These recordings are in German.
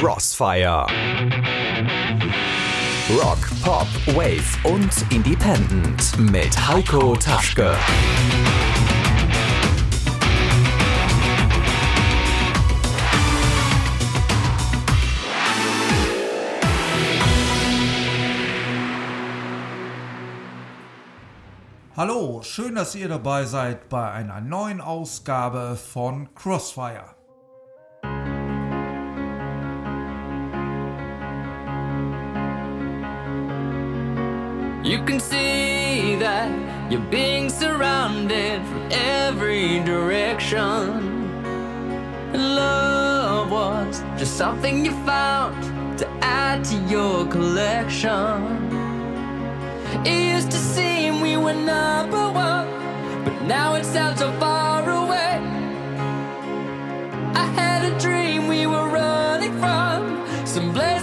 Crossfire. Rock, Pop, Wave und Independent mit Heiko Taschke. Hallo, schön, dass ihr dabei seid bei einer neuen Ausgabe von Crossfire. You can see that you're being surrounded from every direction. Love was just something you found to add to your collection. It used to seem we were number one, but now it sounds so far away. I had a dream we were running from some blazing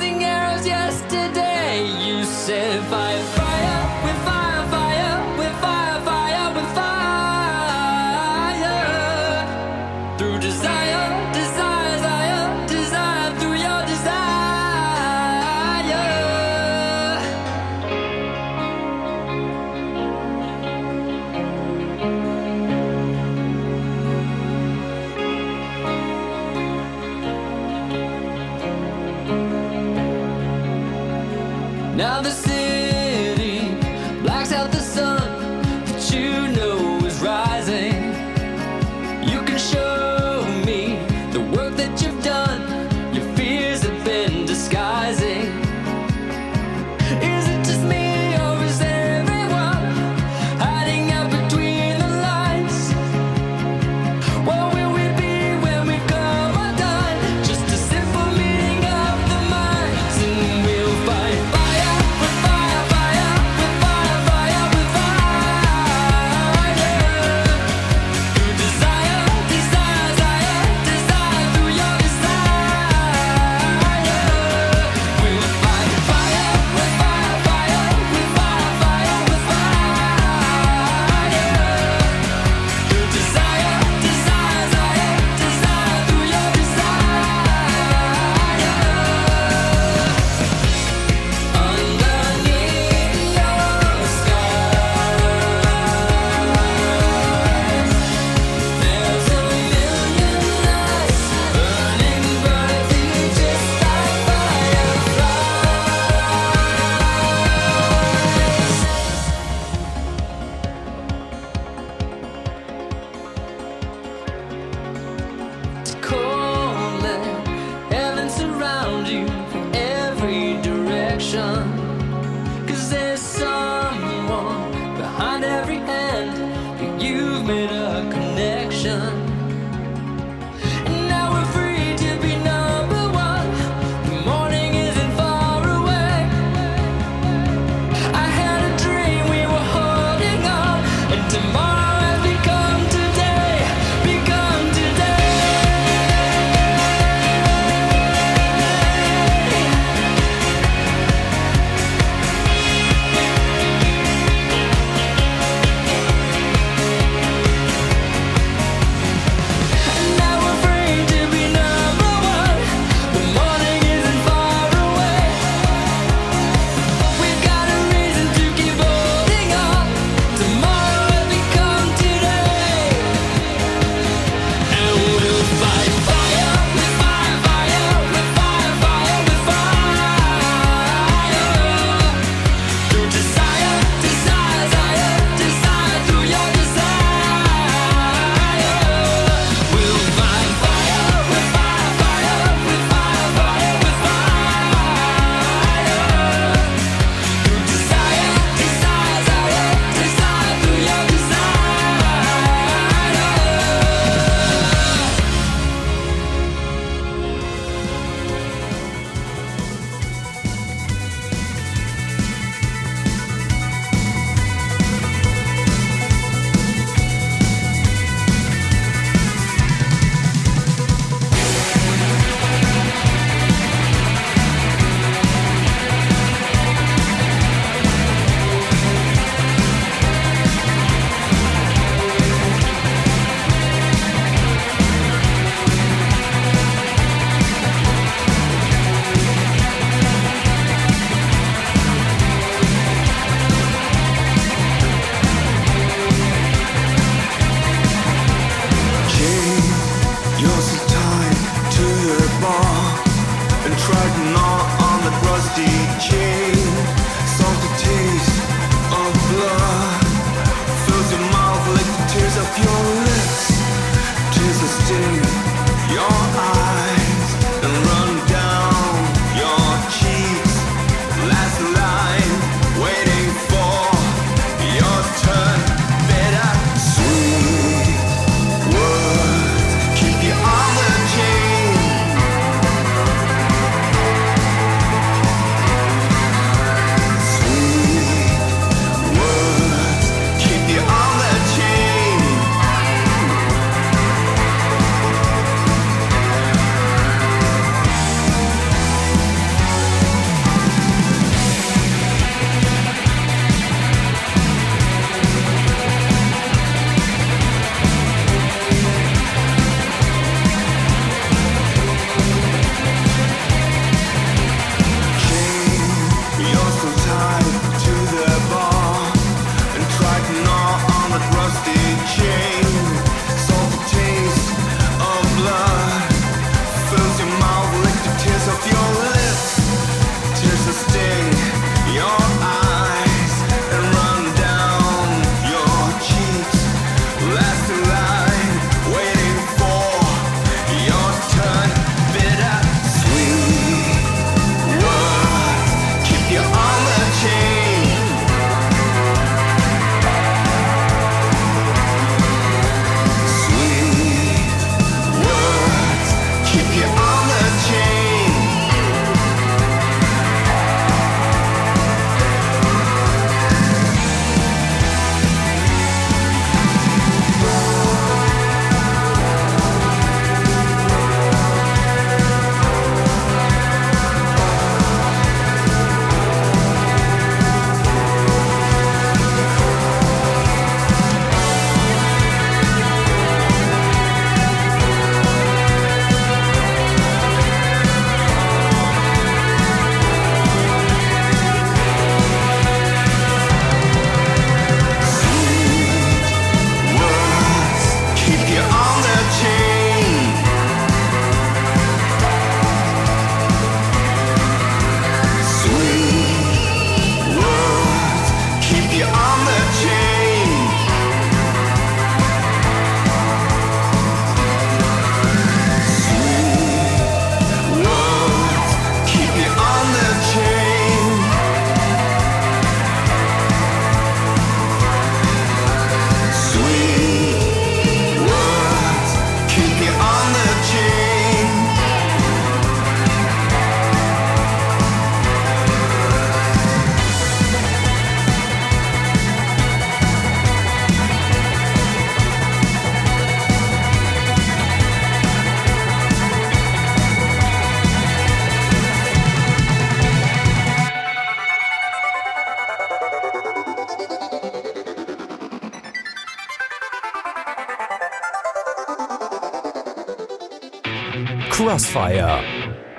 Crossfire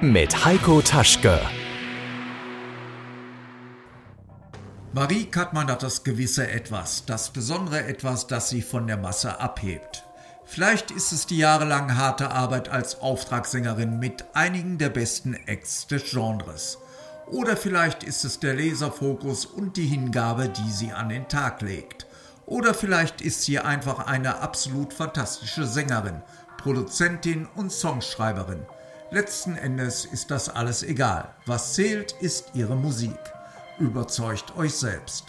mit Heiko Taschke. Marie Kattmann hat das gewisse Etwas, das besondere Etwas, das sie von der Masse abhebt. Vielleicht ist es die jahrelang harte Arbeit als Auftragssängerin mit einigen der besten Acts des Genres. Oder vielleicht ist es der Leserfokus und die Hingabe, die sie an den Tag legt. Oder vielleicht ist sie einfach eine absolut fantastische Sängerin Produzentin und Songschreiberin. Letzten Endes ist das alles egal. Was zählt, ist ihre Musik. Überzeugt euch selbst.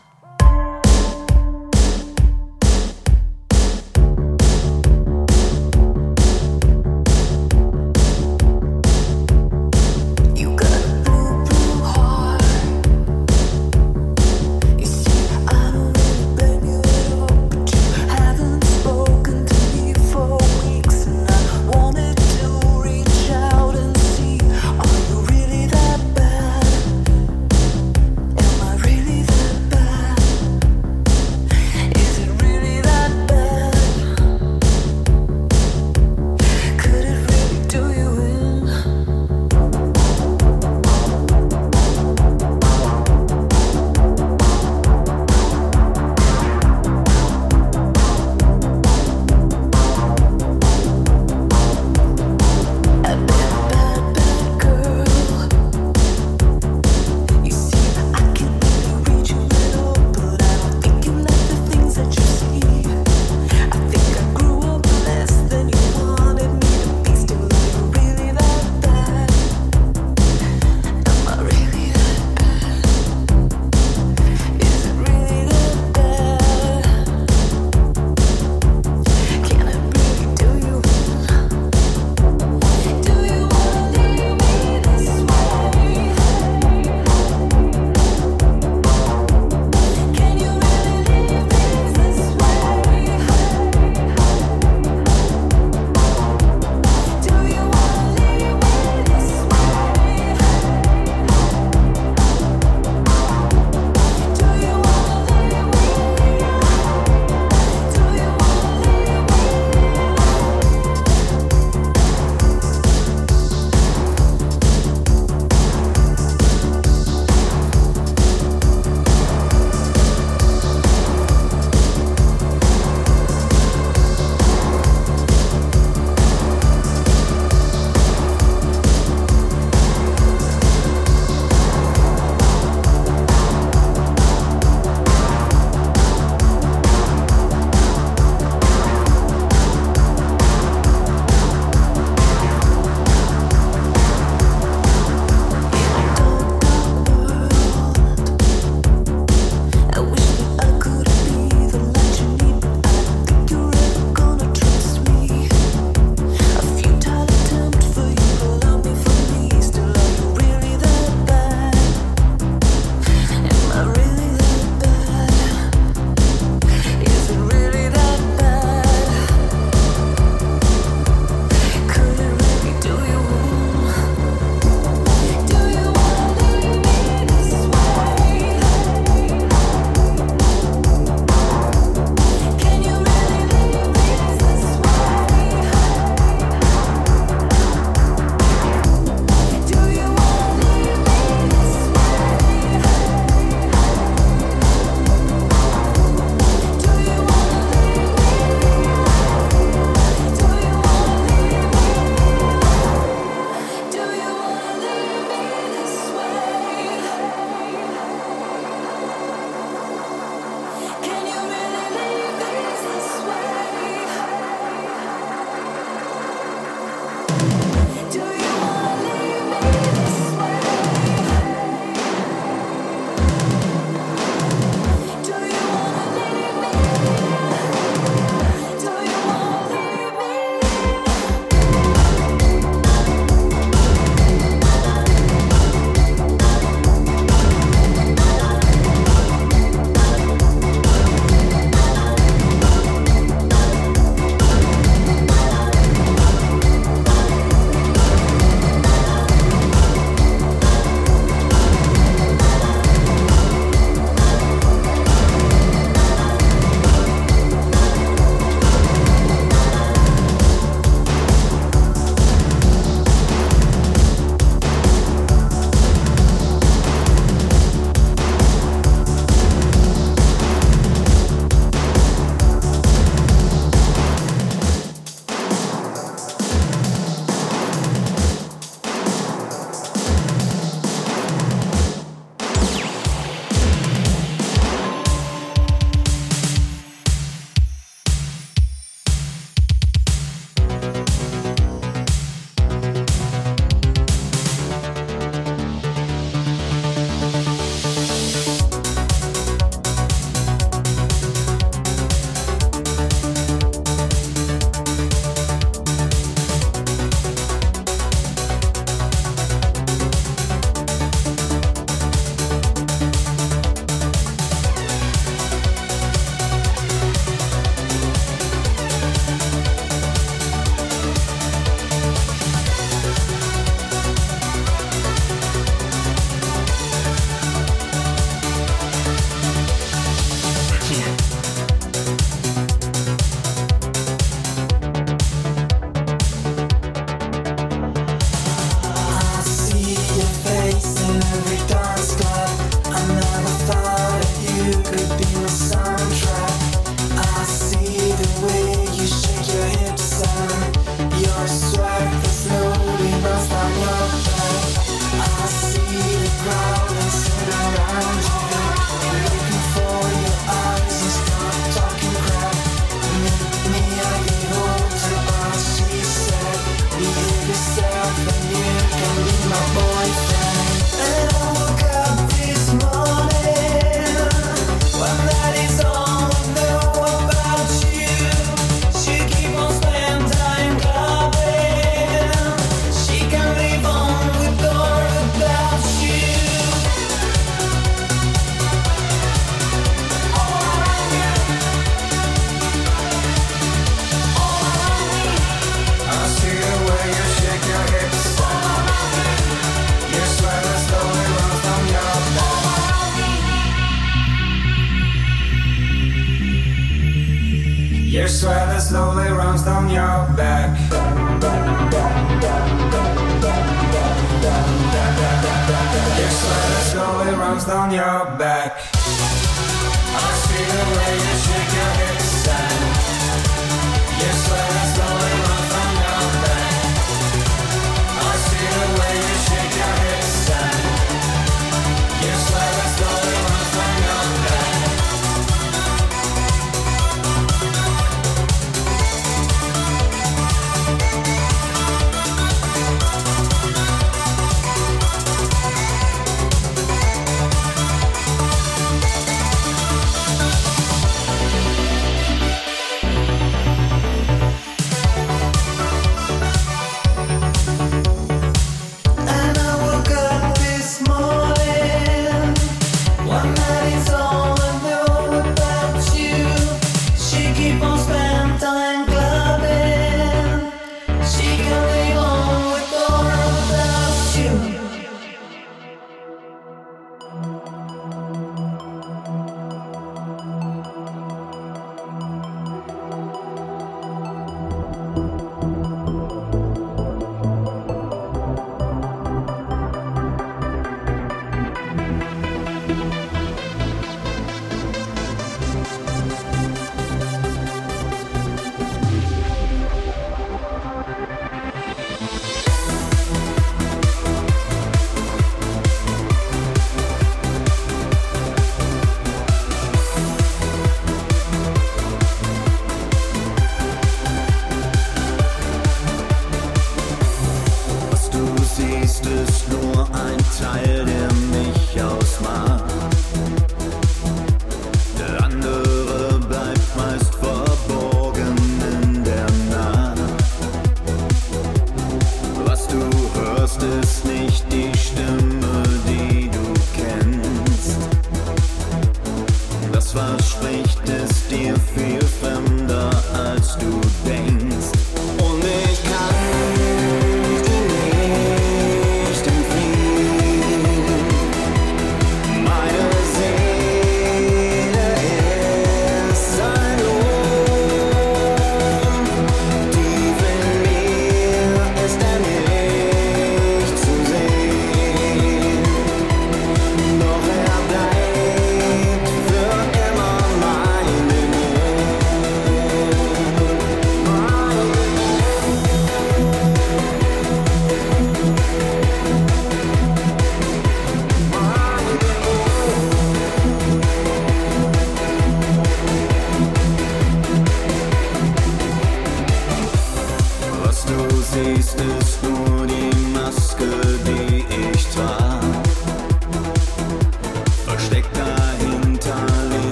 Was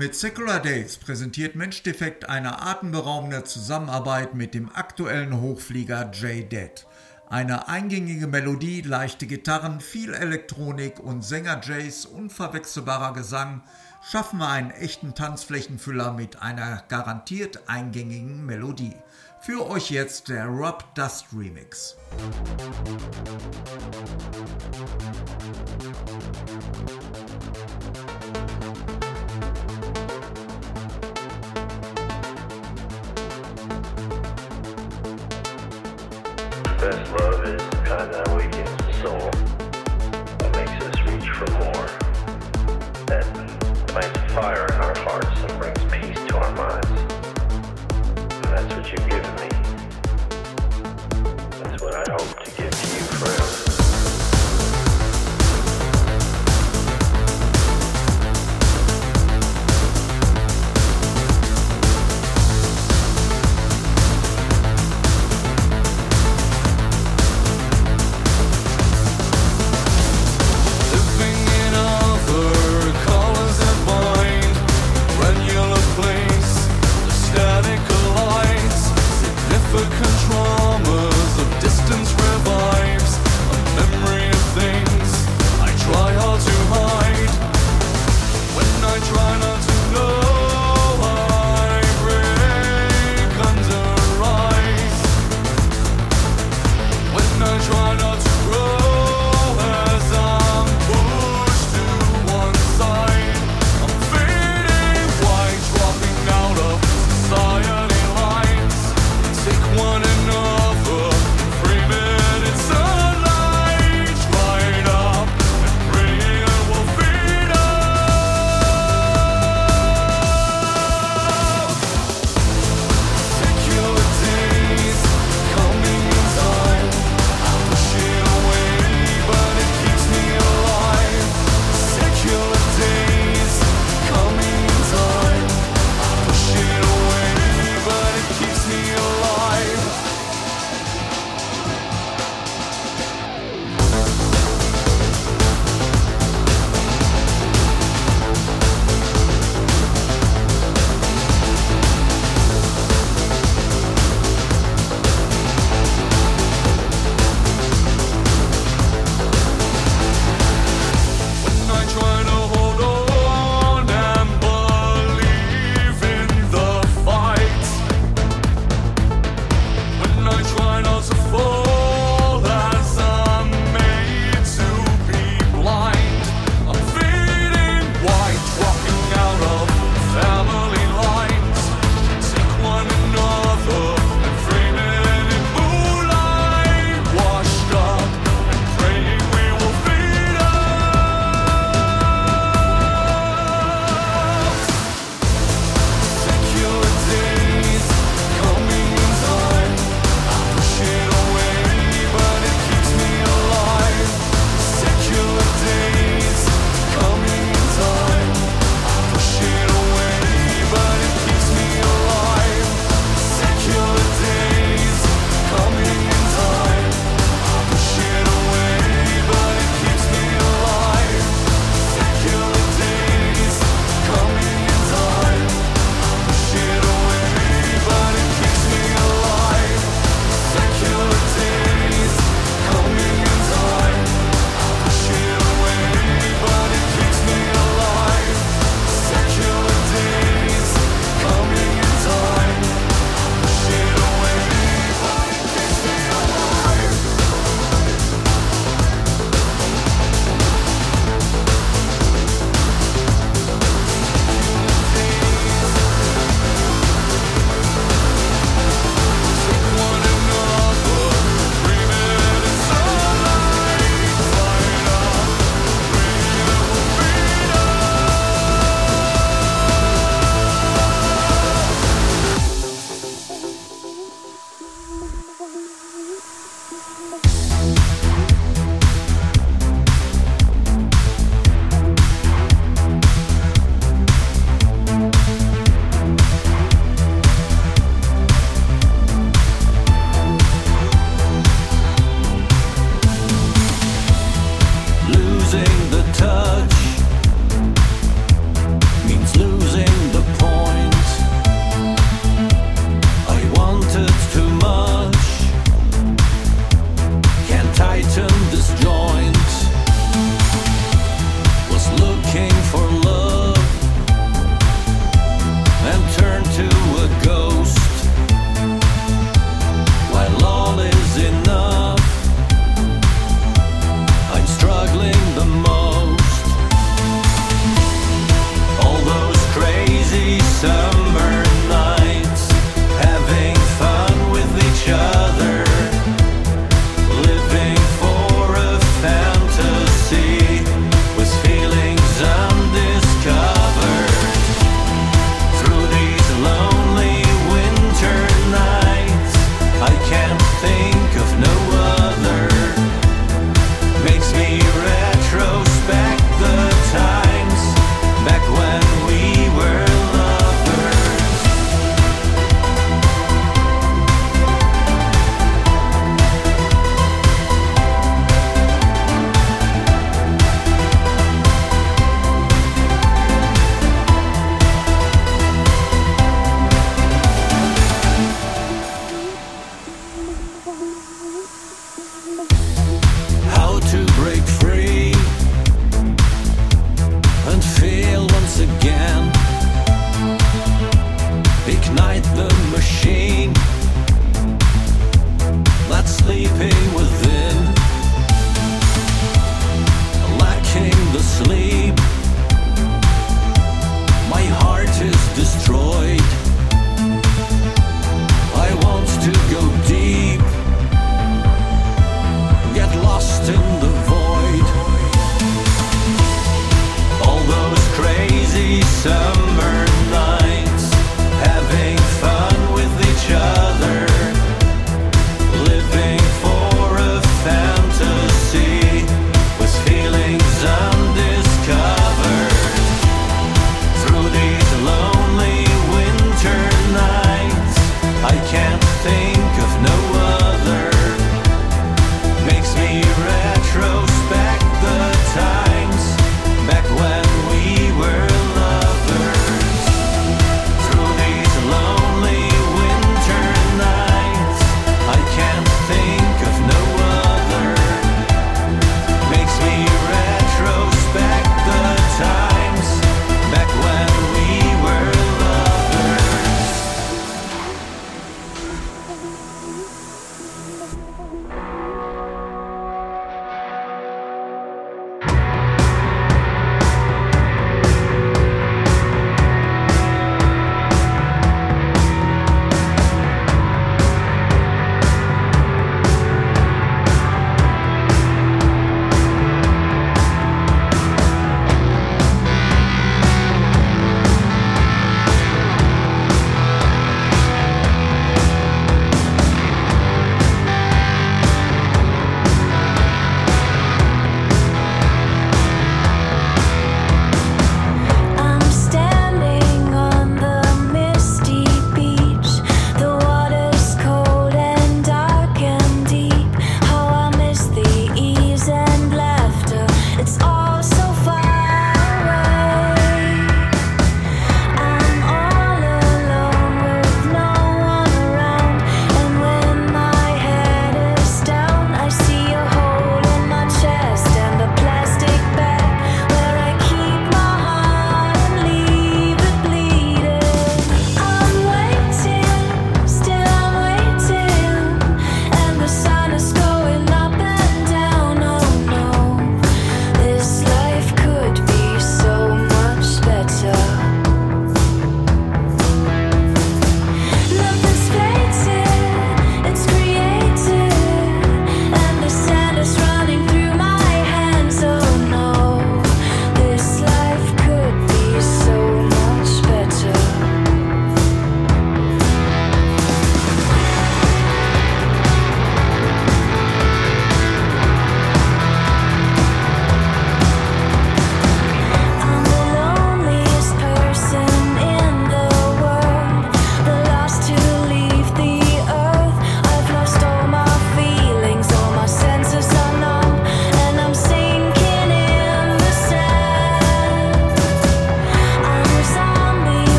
Mit Secular Days präsentiert Mensch Defekt eine atemberaubende Zusammenarbeit mit dem aktuellen Hochflieger J-Dead. Eine eingängige Melodie, leichte Gitarren, viel Elektronik und Sänger Jays unverwechselbarer Gesang schaffen wir einen echten Tanzflächenfüller mit einer garantiert eingängigen Melodie. Für euch jetzt der Rob Dust Remix. Best fire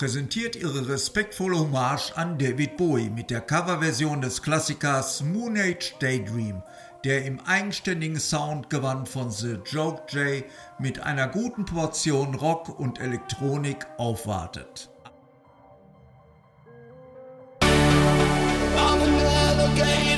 präsentiert ihre respektvolle Hommage an David Bowie mit der Coverversion des Klassikers Moon Age Daydream, der im eigenständigen Soundgewand von The Joke Jay mit einer guten Portion Rock und Elektronik aufwartet. I'm.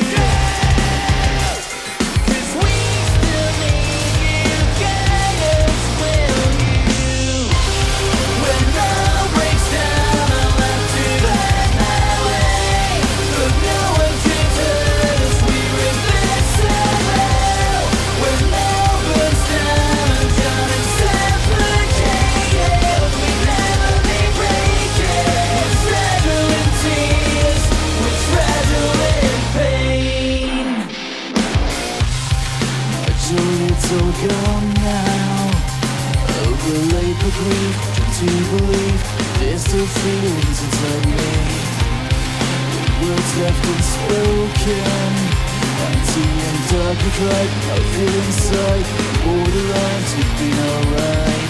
Yeah. to to believe There's still feelings inside me Words left unspoken Empty and dark with light I feel inside Borderline to be alright.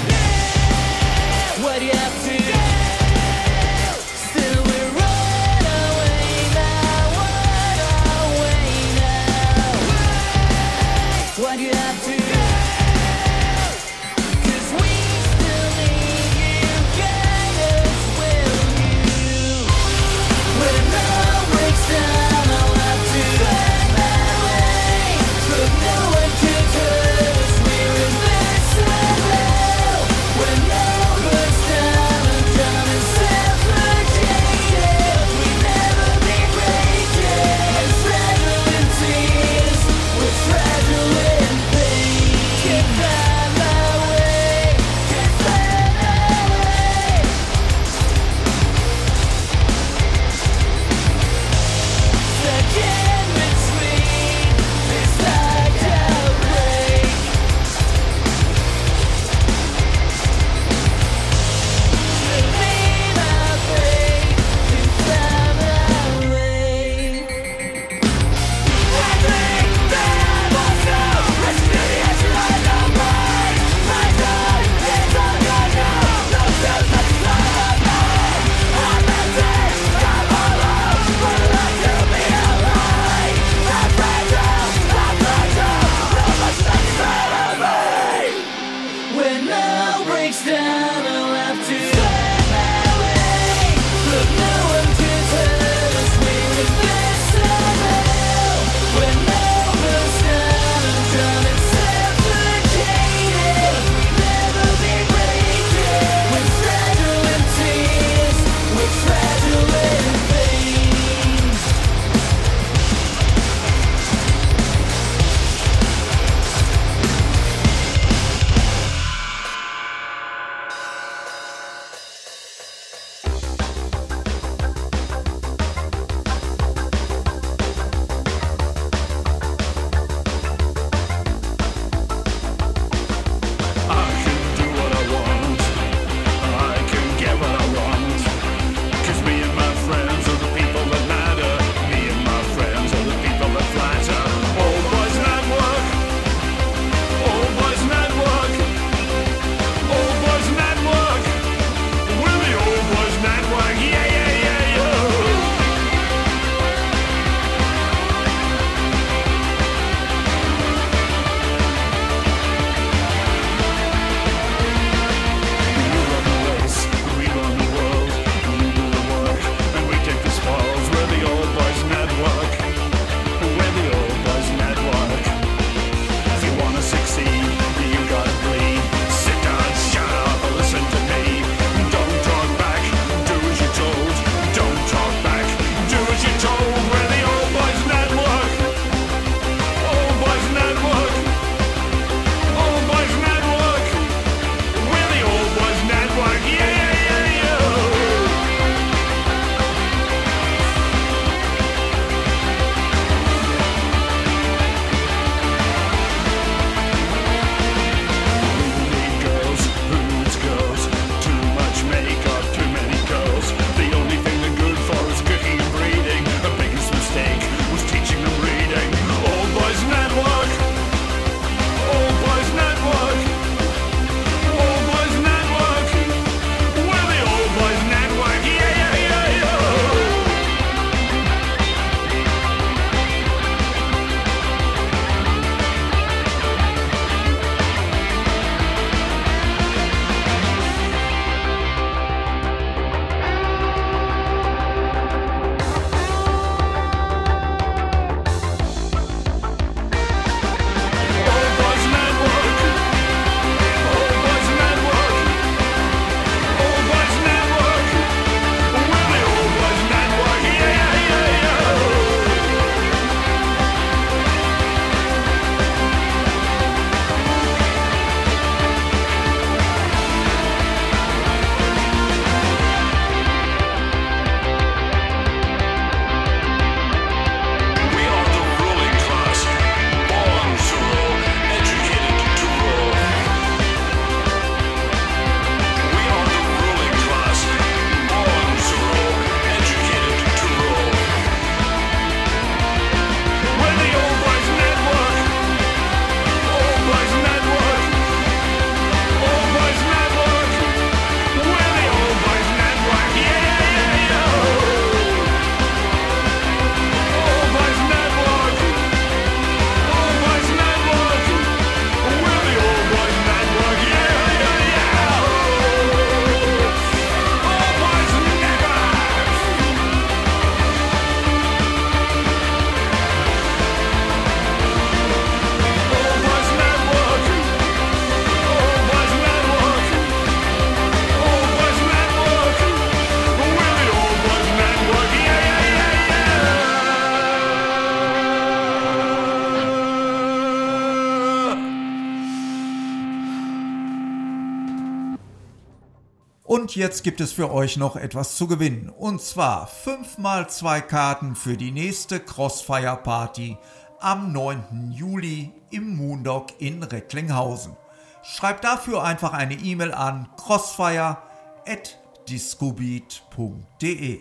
Jetzt gibt es für euch noch etwas zu gewinnen. Und zwar 5 mal 2 Karten für die nächste Crossfire Party am 9. Juli im Moondog in Recklinghausen. Schreibt dafür einfach eine E-Mail an crossfire.discobeat.de.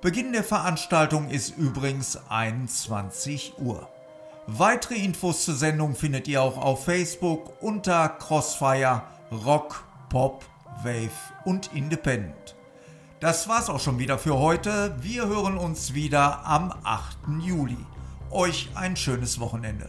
Beginn der Veranstaltung ist übrigens 21 Uhr. Weitere Infos zur Sendung findet ihr auch auf Facebook unter Crossfire Rock, Pop, Wave und Independent. Das war's auch schon wieder für heute. Wir hören uns wieder am 8. Juli. Euch ein schönes Wochenende.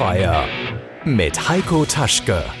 Crossfire mit Heiko Taschke.